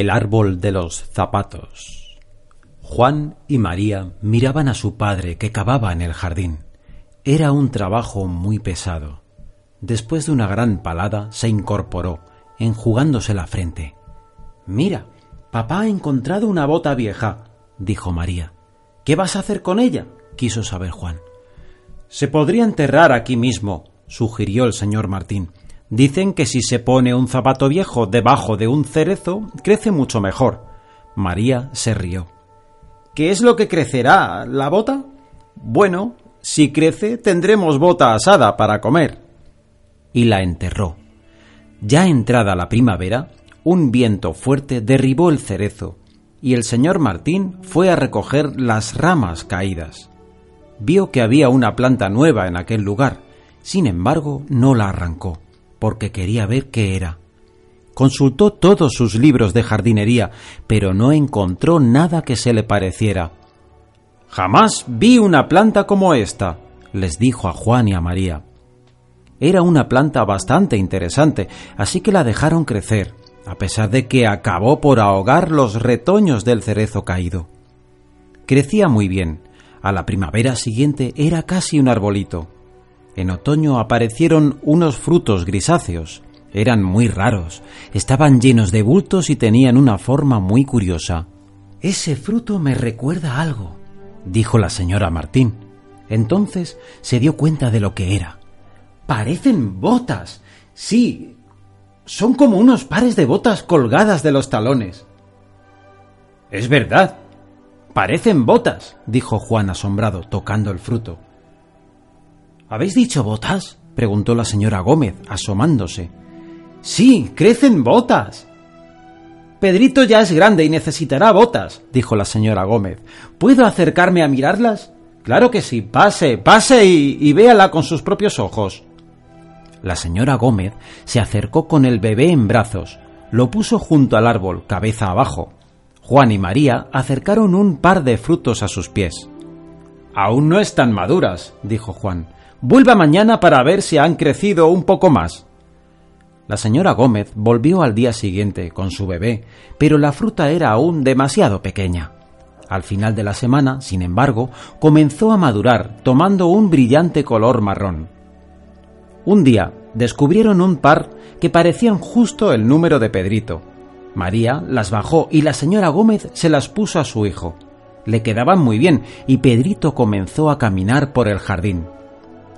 El árbol de los zapatos. Juan y María miraban a su padre que cavaba en el jardín. Era un trabajo muy pesado. Después de una gran palada se incorporó, enjugándose la frente. Mira, papá ha encontrado una bota vieja, dijo María. ¿Qué vas a hacer con ella? quiso saber Juan. Se podría enterrar aquí mismo, sugirió el señor Martín. Dicen que si se pone un zapato viejo debajo de un cerezo, crece mucho mejor. María se rió. ¿Qué es lo que crecerá? ¿La bota? Bueno, si crece, tendremos bota asada para comer. Y la enterró. Ya entrada la primavera, un viento fuerte derribó el cerezo, y el señor Martín fue a recoger las ramas caídas. Vio que había una planta nueva en aquel lugar, sin embargo no la arrancó porque quería ver qué era. Consultó todos sus libros de jardinería, pero no encontró nada que se le pareciera. Jamás vi una planta como esta, les dijo a Juan y a María. Era una planta bastante interesante, así que la dejaron crecer, a pesar de que acabó por ahogar los retoños del cerezo caído. Crecía muy bien. A la primavera siguiente era casi un arbolito. En otoño aparecieron unos frutos grisáceos. Eran muy raros, estaban llenos de bultos y tenían una forma muy curiosa. Ese fruto me recuerda algo, dijo la señora Martín. Entonces se dio cuenta de lo que era. Parecen botas. Sí, son como unos pares de botas colgadas de los talones. Es verdad. Parecen botas, dijo Juan asombrado, tocando el fruto. ¿Habéis dicho botas? preguntó la señora Gómez, asomándose. Sí, crecen botas. Pedrito ya es grande y necesitará botas, dijo la señora Gómez. ¿Puedo acercarme a mirarlas? Claro que sí, pase, pase y, y véala con sus propios ojos. La señora Gómez se acercó con el bebé en brazos, lo puso junto al árbol, cabeza abajo. Juan y María acercaron un par de frutos a sus pies. Aún no están maduras, dijo Juan. Vuelva mañana para ver si han crecido un poco más. La señora Gómez volvió al día siguiente con su bebé, pero la fruta era aún demasiado pequeña. Al final de la semana, sin embargo, comenzó a madurar, tomando un brillante color marrón. Un día descubrieron un par que parecían justo el número de Pedrito. María las bajó y la señora Gómez se las puso a su hijo. Le quedaban muy bien y Pedrito comenzó a caminar por el jardín.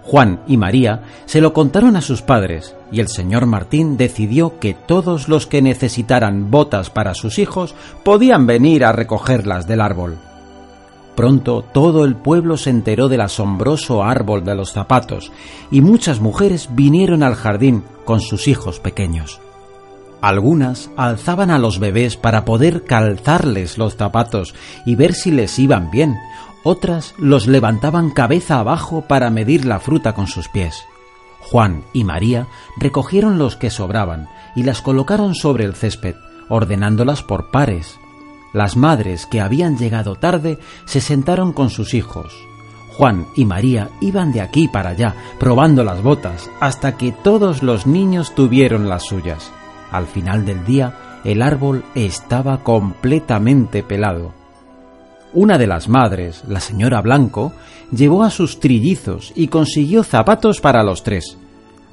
Juan y María se lo contaron a sus padres y el señor Martín decidió que todos los que necesitaran botas para sus hijos podían venir a recogerlas del árbol. Pronto todo el pueblo se enteró del asombroso árbol de los zapatos y muchas mujeres vinieron al jardín con sus hijos pequeños. Algunas alzaban a los bebés para poder calzarles los zapatos y ver si les iban bien, otras los levantaban cabeza abajo para medir la fruta con sus pies. Juan y María recogieron los que sobraban y las colocaron sobre el césped, ordenándolas por pares. Las madres que habían llegado tarde se sentaron con sus hijos. Juan y María iban de aquí para allá, probando las botas, hasta que todos los niños tuvieron las suyas. Al final del día, el árbol estaba completamente pelado. Una de las madres, la señora Blanco, llevó a sus trillizos y consiguió zapatos para los tres.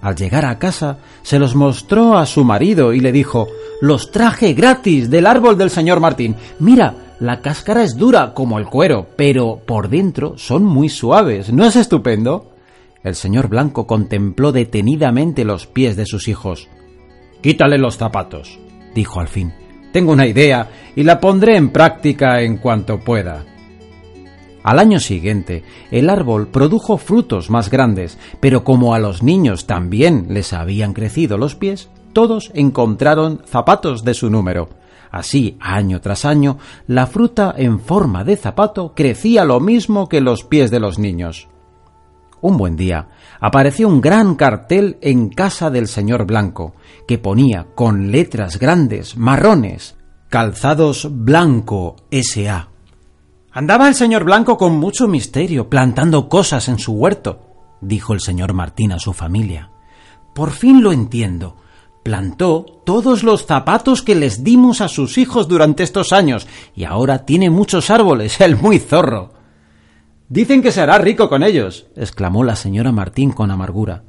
Al llegar a casa, se los mostró a su marido y le dijo Los traje gratis del árbol del señor Martín. Mira, la cáscara es dura como el cuero, pero por dentro son muy suaves. ¿No es estupendo? El señor Blanco contempló detenidamente los pies de sus hijos. Quítale los zapatos, dijo al fin. Tengo una idea y la pondré en práctica en cuanto pueda. Al año siguiente, el árbol produjo frutos más grandes, pero como a los niños también les habían crecido los pies, todos encontraron zapatos de su número. Así, año tras año, la fruta en forma de zapato crecía lo mismo que los pies de los niños. Un buen día apareció un gran cartel en casa del señor Blanco, que ponía con letras grandes, marrones, calzados blanco S.A. Andaba el señor Blanco con mucho misterio, plantando cosas en su huerto, dijo el señor Martín a su familia. Por fin lo entiendo. Plantó todos los zapatos que les dimos a sus hijos durante estos años y ahora tiene muchos árboles, el muy zorro. Dicen que se hará rico con ellos, exclamó la señora Martín con amargura.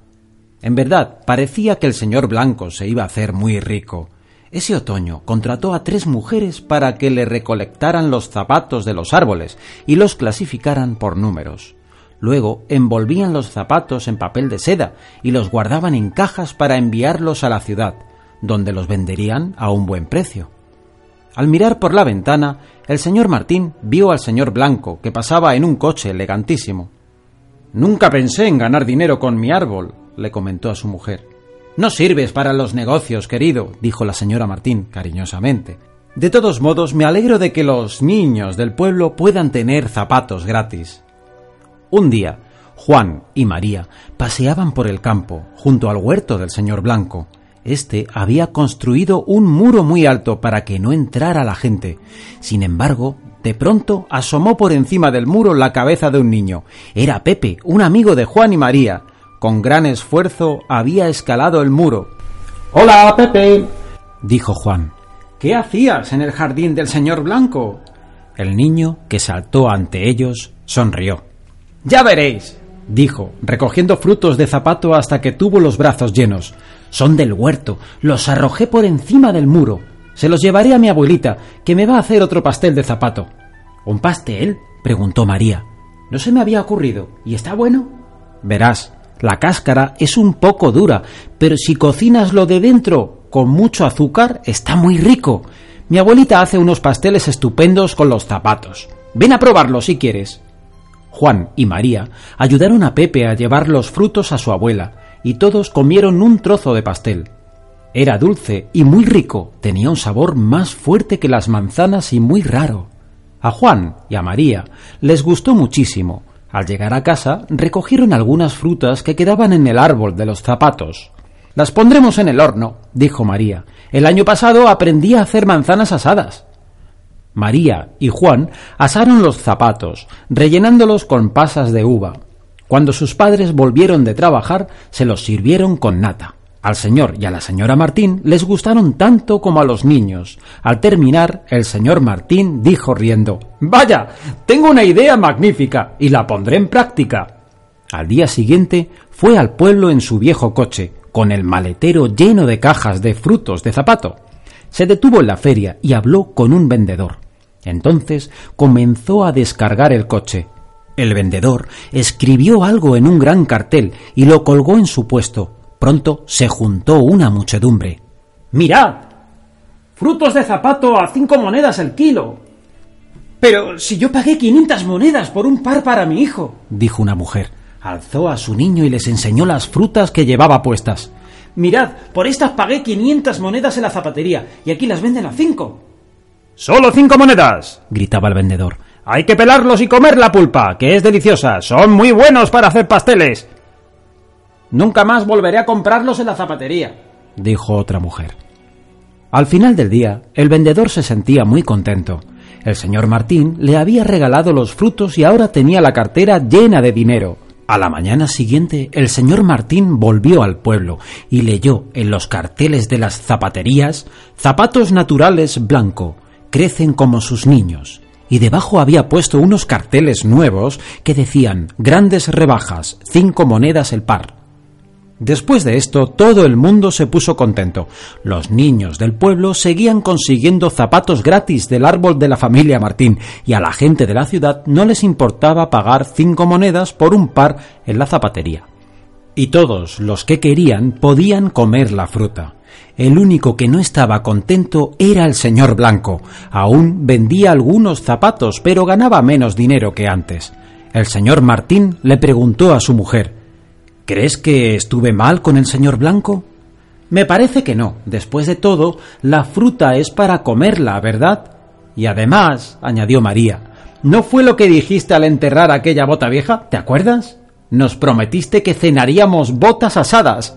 En verdad, parecía que el señor Blanco se iba a hacer muy rico. Ese otoño contrató a tres mujeres para que le recolectaran los zapatos de los árboles y los clasificaran por números. Luego envolvían los zapatos en papel de seda y los guardaban en cajas para enviarlos a la ciudad, donde los venderían a un buen precio. Al mirar por la ventana, el señor Martín vio al señor Blanco, que pasaba en un coche elegantísimo. Nunca pensé en ganar dinero con mi árbol, le comentó a su mujer. No sirves para los negocios, querido, dijo la señora Martín cariñosamente. De todos modos, me alegro de que los niños del pueblo puedan tener zapatos gratis. Un día, Juan y María paseaban por el campo, junto al huerto del señor Blanco. Este había construido un muro muy alto para que no entrara la gente. Sin embargo, de pronto asomó por encima del muro la cabeza de un niño. Era Pepe, un amigo de Juan y María. Con gran esfuerzo había escalado el muro. Hola, Pepe, dijo Juan. ¿Qué hacías en el jardín del señor Blanco? El niño, que saltó ante ellos, sonrió. Ya veréis, dijo, recogiendo frutos de zapato hasta que tuvo los brazos llenos. Son del huerto, los arrojé por encima del muro. Se los llevaré a mi abuelita, que me va a hacer otro pastel de zapato. ¿Un pastel? preguntó María. No se me había ocurrido. ¿Y está bueno? Verás, la cáscara es un poco dura, pero si cocinas lo de dentro con mucho azúcar, está muy rico. Mi abuelita hace unos pasteles estupendos con los zapatos. Ven a probarlo si quieres. Juan y María ayudaron a Pepe a llevar los frutos a su abuela, y todos comieron un trozo de pastel. Era dulce y muy rico, tenía un sabor más fuerte que las manzanas y muy raro. A Juan y a María les gustó muchísimo. Al llegar a casa recogieron algunas frutas que quedaban en el árbol de los zapatos. Las pondremos en el horno, dijo María. El año pasado aprendí a hacer manzanas asadas. María y Juan asaron los zapatos, rellenándolos con pasas de uva. Cuando sus padres volvieron de trabajar, se los sirvieron con nata. Al señor y a la señora Martín les gustaron tanto como a los niños. Al terminar, el señor Martín dijo riendo Vaya, tengo una idea magnífica y la pondré en práctica. Al día siguiente fue al pueblo en su viejo coche, con el maletero lleno de cajas de frutos de zapato. Se detuvo en la feria y habló con un vendedor. Entonces comenzó a descargar el coche. El vendedor escribió algo en un gran cartel y lo colgó en su puesto. Pronto se juntó una muchedumbre. ¡Mirad! Frutos de zapato a cinco monedas el kilo. Pero si yo pagué quinientas monedas por un par para mi hijo, dijo una mujer. Alzó a su niño y les enseñó las frutas que llevaba puestas. Mirad, por estas pagué quinientas monedas en la zapatería y aquí las venden a cinco. Solo cinco monedas, gritaba el vendedor. Hay que pelarlos y comer la pulpa, que es deliciosa. Son muy buenos para hacer pasteles. Nunca más volveré a comprarlos en la zapatería, dijo otra mujer. Al final del día, el vendedor se sentía muy contento. El señor Martín le había regalado los frutos y ahora tenía la cartera llena de dinero. A la mañana siguiente, el señor Martín volvió al pueblo y leyó en los carteles de las zapaterías zapatos naturales blanco, crecen como sus niños. Y debajo había puesto unos carteles nuevos que decían grandes rebajas, cinco monedas el par. Después de esto, todo el mundo se puso contento. Los niños del pueblo seguían consiguiendo zapatos gratis del árbol de la familia Martín, y a la gente de la ciudad no les importaba pagar cinco monedas por un par en la zapatería. Y todos los que querían podían comer la fruta. El único que no estaba contento era el señor Blanco. Aún vendía algunos zapatos, pero ganaba menos dinero que antes. El señor Martín le preguntó a su mujer ¿Crees que estuve mal con el señor Blanco? Me parece que no. Después de todo, la fruta es para comerla, ¿verdad? Y además, añadió María, ¿no fue lo que dijiste al enterrar aquella bota vieja? ¿Te acuerdas? Nos prometiste que cenaríamos botas asadas.